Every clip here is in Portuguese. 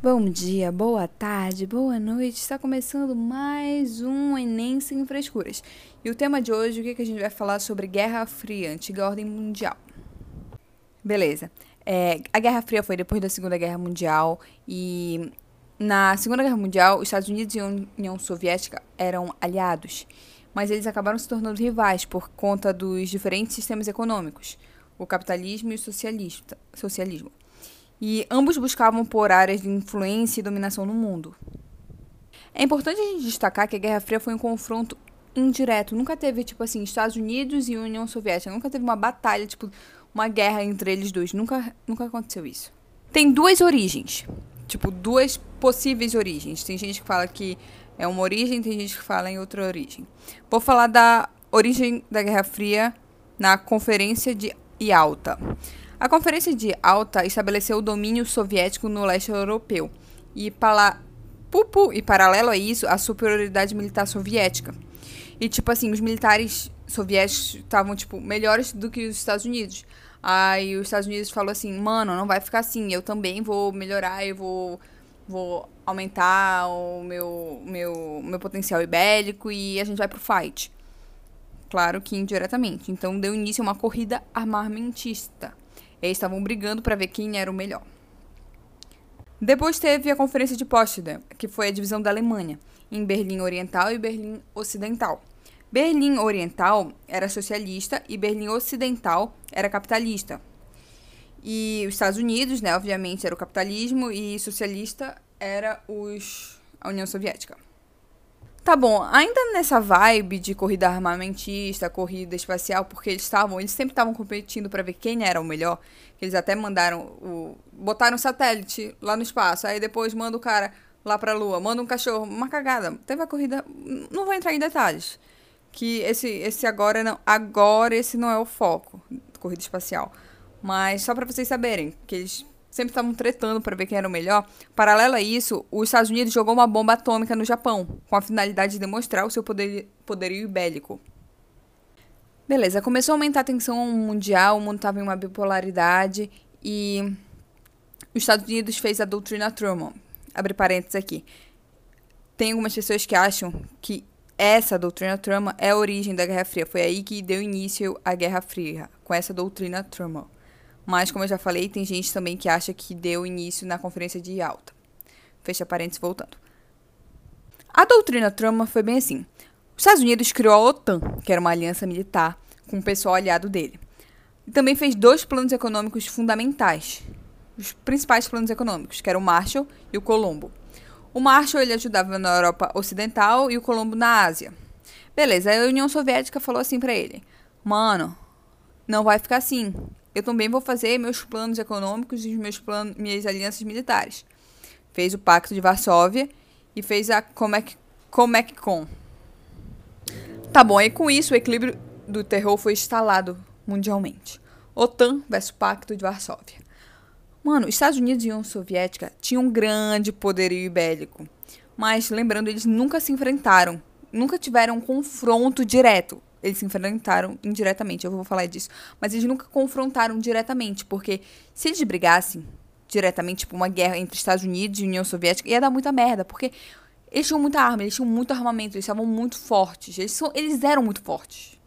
Bom dia, boa tarde, boa noite. Está começando mais um Enem Sem Frescuras. E o tema de hoje, o que, que a gente vai falar sobre Guerra Fria, antiga ordem mundial. Beleza. É, a Guerra Fria foi depois da Segunda Guerra Mundial e na Segunda Guerra Mundial, os Estados Unidos e a União Soviética eram aliados, mas eles acabaram se tornando rivais por conta dos diferentes sistemas econômicos, o capitalismo e o socialismo e ambos buscavam por áreas de influência e dominação no mundo. É importante a gente destacar que a Guerra Fria foi um confronto indireto, nunca teve tipo assim Estados Unidos e União Soviética, nunca teve uma batalha, tipo uma guerra entre eles dois, nunca nunca aconteceu isso. Tem duas origens, tipo duas possíveis origens. Tem gente que fala que é uma origem, tem gente que fala em outra origem. Vou falar da origem da Guerra Fria na Conferência de Yalta. A Conferência de Alta estabeleceu o domínio soviético no leste europeu e, para, pupu, e paralelo a isso, a superioridade militar soviética. E, tipo assim, os militares soviéticos estavam, tipo, melhores do que os Estados Unidos. Aí os Estados Unidos falou assim, mano, não vai ficar assim, eu também vou melhorar, eu vou, vou aumentar o meu, meu, meu potencial ibélico e a gente vai pro fight. Claro que indiretamente. Então deu início a uma corrida armamentista. Eles estavam brigando para ver quem era o melhor. Depois teve a Conferência de Potsdam, que foi a divisão da Alemanha, em Berlim Oriental e Berlim Ocidental. Berlim Oriental era socialista e Berlim Ocidental era capitalista. E os Estados Unidos, né, obviamente, era o capitalismo e socialista era os, a União Soviética. Tá bom, ainda nessa vibe de corrida armamentista, corrida espacial, porque eles estavam, eles sempre estavam competindo para ver quem era o melhor. Eles até mandaram o botaram um satélite lá no espaço, aí depois manda o cara lá para a lua, manda um cachorro, uma cagada. Teve a corrida, não vou entrar em detalhes. Que esse esse agora não, agora esse não é o foco, corrida espacial. Mas só para vocês saberem que eles sempre estavam tretando para ver quem era o melhor. Paralelo a isso, os Estados Unidos jogou uma bomba atômica no Japão, com a finalidade de demonstrar o seu poder, poderio bélico. Beleza, começou a aumentar a tensão mundial, o mundo estava em uma bipolaridade e os Estados Unidos fez a doutrina Truman. Abre parênteses aqui. Tem algumas pessoas que acham que essa doutrina Truman é a origem da Guerra Fria. Foi aí que deu início à Guerra Fria, com essa doutrina Truman. Mas, como eu já falei, tem gente também que acha que deu início na Conferência de Yalta. Fecha parênteses voltando. A doutrina Truman foi bem assim. Os Estados Unidos criou a OTAN, que era uma aliança militar com o pessoal aliado dele. E também fez dois planos econômicos fundamentais. Os principais planos econômicos, que eram o Marshall e o Colombo. O Marshall ele ajudava na Europa Ocidental e o Colombo na Ásia. Beleza, a União Soviética falou assim para ele: "Mano, não vai ficar assim eu também vou fazer meus planos econômicos e meus planos, minhas alianças militares. Fez o Pacto de Varsóvia e fez a Comec, Comecon. Tá bom, e com isso o equilíbrio do terror foi instalado mundialmente. OTAN versus Pacto de Varsóvia. Mano, Estados Unidos e União Soviética tinham um grande poderio bélico. Mas, lembrando, eles nunca se enfrentaram. Nunca tiveram um confronto direto eles se enfrentaram indiretamente, eu vou falar disso. Mas eles nunca confrontaram diretamente, porque se eles brigassem diretamente, tipo, uma guerra entre Estados Unidos e União Soviética, ia dar muita merda, porque eles tinham muita arma, eles tinham muito armamento, eles estavam muito fortes. Eles, são, eles eram muito fortes.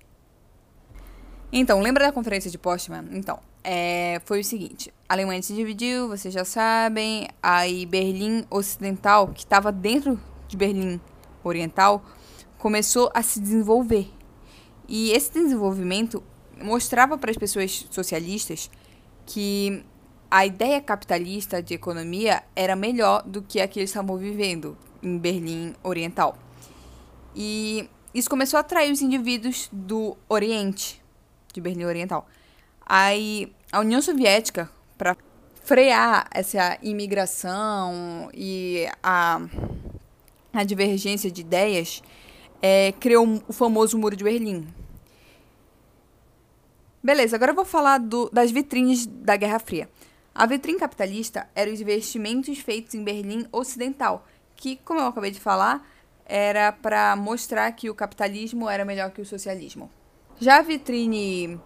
Então, lembra da conferência de Potsdam? Então, é, foi o seguinte: a Alemanha se dividiu, vocês já sabem. Aí Berlim Ocidental, que estava dentro de Berlim Oriental, começou a se desenvolver. E esse desenvolvimento mostrava para as pessoas socialistas que a ideia capitalista de economia era melhor do que a que eles estavam vivendo em Berlim Oriental. E isso começou a atrair os indivíduos do Oriente, de Berlim Oriental. Aí a União Soviética, para frear essa imigração e a, a divergência de ideias, é, criou o famoso Muro de Berlim, Beleza, agora eu vou falar do, das vitrines da Guerra Fria. A vitrine capitalista era os investimentos feitos em Berlim Ocidental, que, como eu acabei de falar, era para mostrar que o capitalismo era melhor que o socialismo. Já a vitrine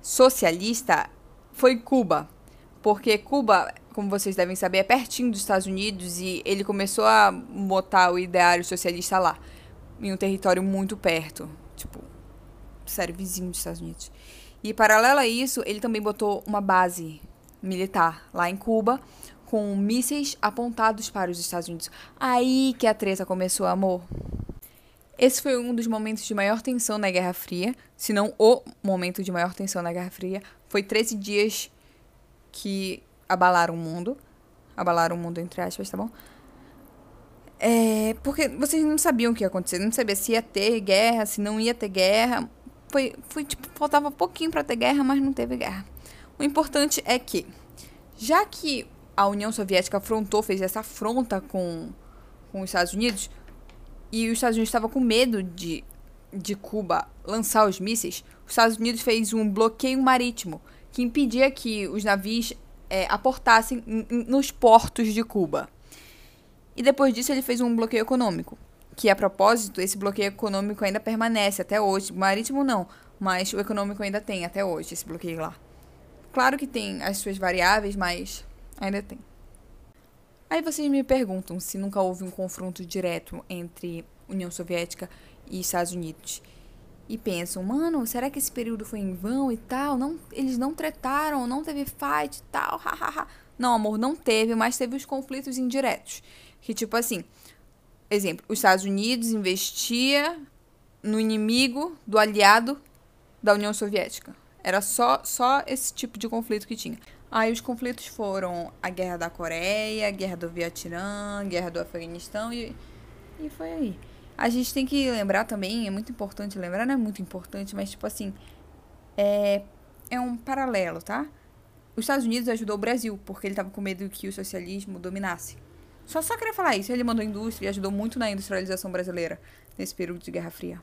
socialista foi Cuba, porque Cuba, como vocês devem saber, é pertinho dos Estados Unidos e ele começou a botar o ideário socialista lá, em um território muito perto, tipo, sério, vizinho dos Estados Unidos. E paralelo a isso, ele também botou uma base militar lá em Cuba, com mísseis apontados para os Estados Unidos. Aí que a treta começou, amor. Esse foi um dos momentos de maior tensão na Guerra Fria, se não o momento de maior tensão na Guerra Fria. Foi 13 dias que abalaram o mundo. Abalaram o mundo, entre aspas, tá bom? É, porque vocês não sabiam o que ia acontecer, não sabia se ia ter guerra, se não ia ter guerra. Foi, foi tipo, faltava pouquinho para ter guerra, mas não teve guerra. O importante é que, já que a União Soviética afrontou, fez essa afronta com, com os Estados Unidos, e os Estados Unidos estavam com medo de, de Cuba lançar os mísseis, os Estados Unidos fez um bloqueio marítimo que impedia que os navios é, aportassem nos portos de Cuba. E depois disso ele fez um bloqueio econômico, que a propósito, esse bloqueio econômico ainda permanece até hoje. Marítimo não, mas o econômico ainda tem até hoje esse bloqueio lá. Claro que tem as suas variáveis, mas ainda tem. Aí vocês me perguntam se nunca houve um confronto direto entre União Soviética e Estados Unidos. E pensam, mano, será que esse período foi em vão e tal? Não, eles não tretaram, não teve fight e tal, hahaha. Não, amor, não teve, mas teve os conflitos indiretos. Que tipo assim, exemplo, os Estados Unidos investia no inimigo do aliado da União Soviética. Era só, só esse tipo de conflito que tinha. Aí os conflitos foram a Guerra da Coreia, a Guerra do Vietnã, a Guerra do Afeganistão e, e foi aí. A gente tem que lembrar também, é muito importante lembrar, não é muito importante, mas tipo assim, é, é um paralelo, tá? Os Estados Unidos ajudou o Brasil, porque ele estava com medo que o socialismo dominasse. Só só queria falar isso, ele mandou indústria e ajudou muito na industrialização brasileira nesse período de Guerra Fria.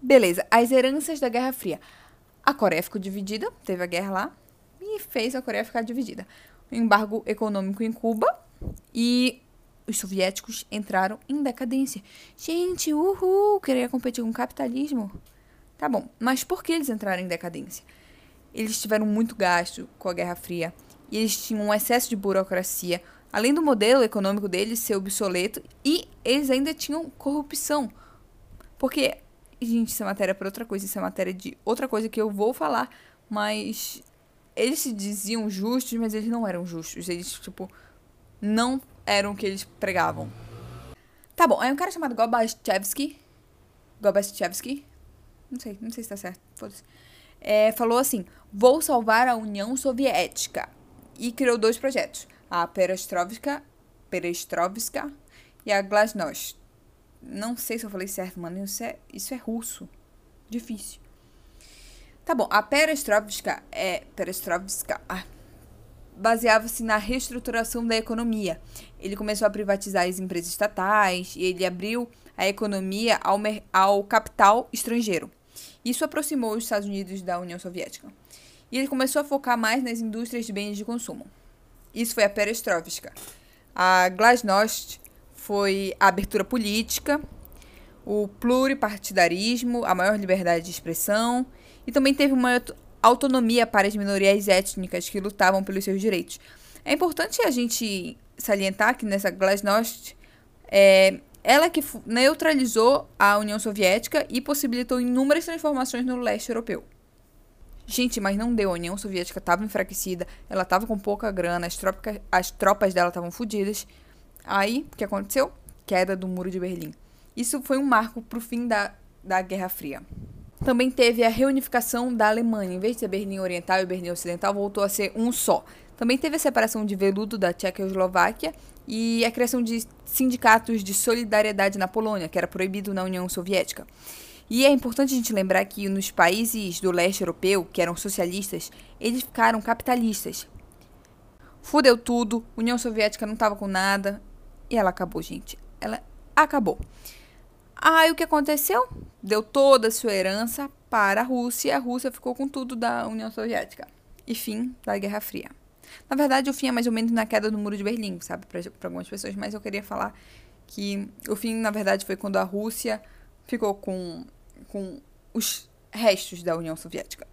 Beleza, as heranças da Guerra Fria. A Coreia ficou dividida, teve a guerra lá, e fez a Coreia ficar dividida. O embargo econômico em Cuba e os soviéticos entraram em decadência. Gente, uhul, queria competir com o capitalismo. Tá bom, mas por que eles entraram em decadência? Eles tiveram muito gasto com a Guerra Fria e eles tinham um excesso de burocracia, além do modelo econômico deles ser obsoleto, e eles ainda tinham corrupção. Porque Gente, isso é matéria para outra coisa, isso é matéria de outra coisa que eu vou falar, mas eles se diziam justos, mas eles não eram justos. Eles, tipo, não eram o que eles pregavam. Tá bom, aí um cara chamado Gorbachev, Gorbachev, não sei, não sei se tá certo, foda-se, é, falou assim, vou salvar a União Soviética, e criou dois projetos, a Perestroika, Perestroika e a Glasnost. Não sei se eu falei certo, mano. Isso é, isso é russo. Difícil. Tá bom, a perestroika é. Perestroika. Ah, baseava-se na reestruturação da economia. Ele começou a privatizar as empresas estatais e ele abriu a economia ao, ao capital estrangeiro. Isso aproximou os Estados Unidos da União Soviética. E ele começou a focar mais nas indústrias de bens de consumo. Isso foi a perestroika. A glasnost foi a abertura política, o pluripartidarismo, a maior liberdade de expressão e também teve uma autonomia para as minorias étnicas que lutavam pelos seus direitos. É importante a gente salientar que nessa Glasnost, é, ela que neutralizou a União Soviética e possibilitou inúmeras transformações no leste europeu. Gente, mas não deu. A União Soviética estava enfraquecida, ela estava com pouca grana, as, tropas, as tropas dela estavam fodidas. Aí, o que aconteceu? Queda do Muro de Berlim. Isso foi um marco para o fim da, da Guerra Fria. Também teve a reunificação da Alemanha. Em vez de ser Berlim Oriental e Berlim Ocidental, voltou a ser um só. Também teve a separação de veludo da Tchecoslováquia e a criação de sindicatos de solidariedade na Polônia, que era proibido na União Soviética. E é importante a gente lembrar que nos países do leste europeu, que eram socialistas, eles ficaram capitalistas. Fudeu tudo, União Soviética não estava com nada, e ela acabou, gente. Ela acabou. Aí o que aconteceu? Deu toda a sua herança para a Rússia e a Rússia ficou com tudo da União Soviética. E fim da Guerra Fria. Na verdade, o fim é mais ou menos na queda do Muro de Berlim, sabe? Para algumas pessoas, mas eu queria falar que o fim, na verdade, foi quando a Rússia ficou com, com os restos da União Soviética.